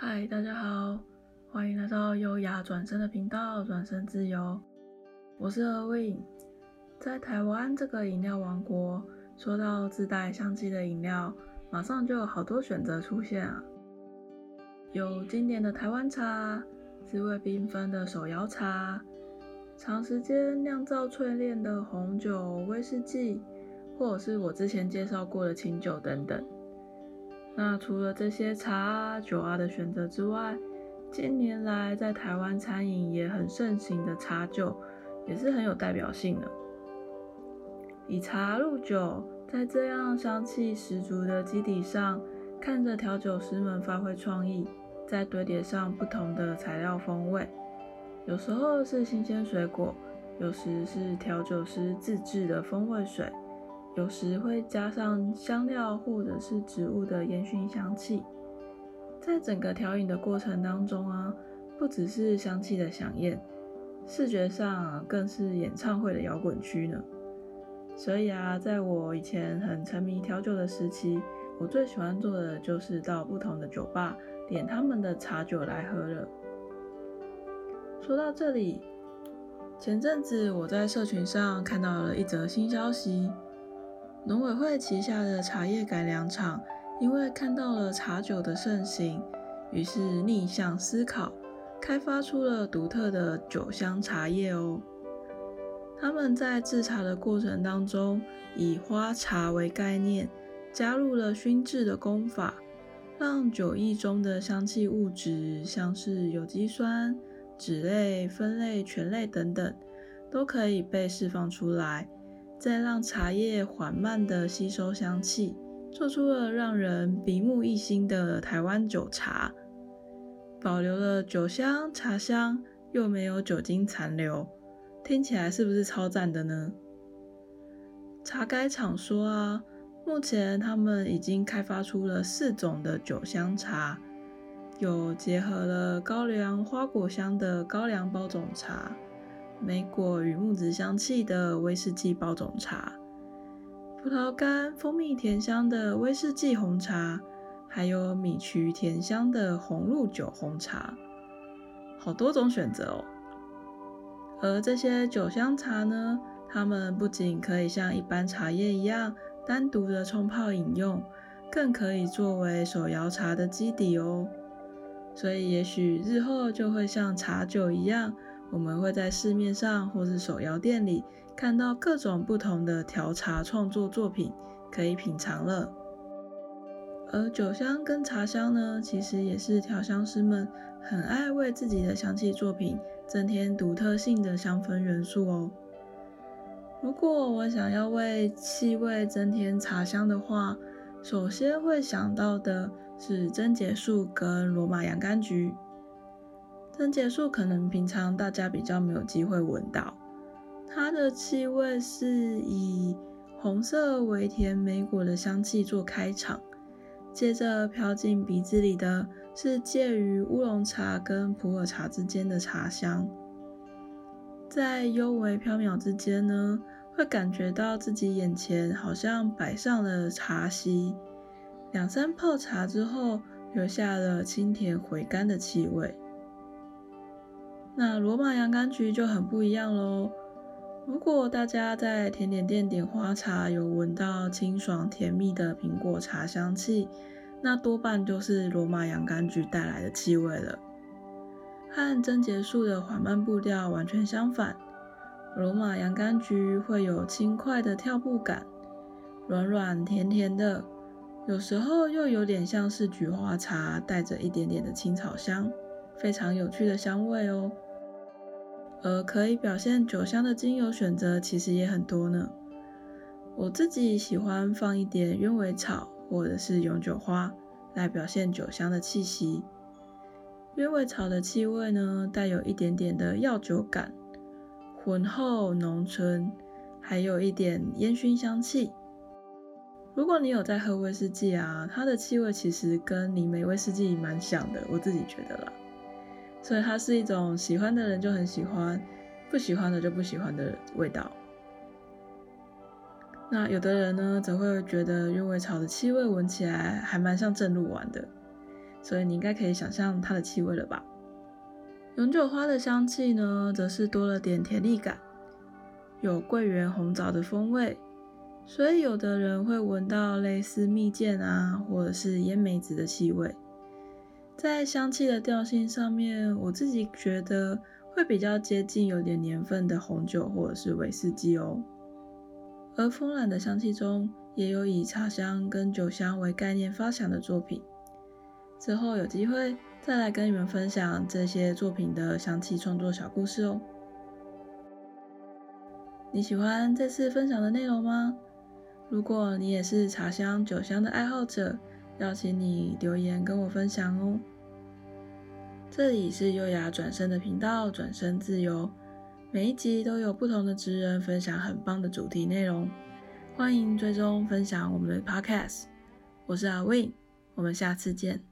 嗨，大家好，欢迎来到优雅转身的频道，转身自由。我是 Erwin，在台湾这个饮料王国，说到自带香气的饮料，马上就有好多选择出现啊。有经典的台湾茶，滋味缤纷的手摇茶，长时间酿造淬炼的红酒、威士忌，或者是我之前介绍过的清酒等等。那除了这些茶啊、酒啊的选择之外，近年来在台湾餐饮也很盛行的茶酒，也是很有代表性的。以茶入酒，在这样香气十足的基底上，看着调酒师们发挥创意，再堆叠上不同的材料风味，有时候是新鲜水果，有时是调酒师自制的风味水。有时会加上香料或者是植物的烟熏香气，在整个调饮的过程当中啊，不只是香气的饗宴，视觉上更是演唱会的摇滚区呢。所以啊，在我以前很沉迷调酒的时期，我最喜欢做的就是到不同的酒吧点他们的茶酒来喝了。说到这里，前阵子我在社群上看到了一则新消息。农委会旗下的茶叶改良厂，因为看到了茶酒的盛行，于是逆向思考，开发出了独特的酒香茶叶哦。他们在制茶的过程当中，以花茶为概念，加入了熏制的工法，让酒液中的香气物质，像是有机酸、酯类、酚类、醛类等等，都可以被释放出来。再让茶叶缓慢地吸收香气，做出了让人鼻目一新的台湾酒茶，保留了酒香、茶香，又没有酒精残留，听起来是不是超赞的呢？茶改厂说啊，目前他们已经开发出了四种的酒香茶，有结合了高粱花果香的高粱包种茶。莓果与木质香气的威士忌包种茶，葡萄干、蜂蜜甜香的威士忌红茶，还有米曲甜香的红露酒红茶，好多种选择哦。而这些酒香茶呢，它们不仅可以像一般茶叶一样单独的冲泡饮用，更可以作为手摇茶的基底哦。所以也许日后就会像茶酒一样。我们会在市面上或是手摇店里看到各种不同的调茶创作作品，可以品尝了。而酒香跟茶香呢，其实也是调香师们很爱为自己的香气作品增添独特性的香氛元素哦。如果我想要为气味增添茶香的话，首先会想到的是贞节树跟罗马洋甘菊。贞节树可能平常大家比较没有机会闻到，它的气味是以红色微甜莓果的香气做开场，接着飘进鼻子里的是介于乌龙茶跟普洱茶之间的茶香，在幽微飘渺之间呢，会感觉到自己眼前好像摆上了茶席，两三泡茶之后，留下了清甜回甘的气味。那罗马洋甘菊就很不一样喽。如果大家在甜点店点花茶，有闻到清爽甜蜜的苹果茶香气，那多半就是罗马洋甘菊带来的气味了。和贞节树的缓慢步调完全相反，罗马洋甘菊会有轻快的跳步感，软软甜甜的，有时候又有点像是菊花茶，带着一点点的青草香，非常有趣的香味哦。而可以表现酒香的精油选择其实也很多呢。我自己喜欢放一点鸢尾草或者是永久花来表现酒香的气息。鸢尾草的气味呢，带有一点点的药酒感，浑厚浓醇，还有一点烟熏香气。如果你有在喝威士忌啊，它的气味其实跟泥煤威士忌蛮像的，我自己觉得啦。所以它是一种喜欢的人就很喜欢，不喜欢的就不喜欢的味道。那有的人呢，则会觉得鸢尾草的气味闻起来还蛮像正露丸的，所以你应该可以想象它的气味了吧？永久花的香气呢，则是多了点甜腻感，有桂圆红枣的风味，所以有的人会闻到类似蜜饯啊，或者是烟梅子的气味。在香气的调性上面，我自己觉得会比较接近有点年份的红酒或者是威士忌哦。而风染的香气中，也有以茶香跟酒香为概念发想的作品。之后有机会再来跟你们分享这些作品的香气创作小故事哦。你喜欢这次分享的内容吗？如果你也是茶香、酒香的爱好者，邀请你留言跟我分享哦。这里是优雅转身的频道，转身自由。每一集都有不同的职人分享很棒的主题内容，欢迎追踪分享我们的 Podcast。我是阿 Win，我们下次见。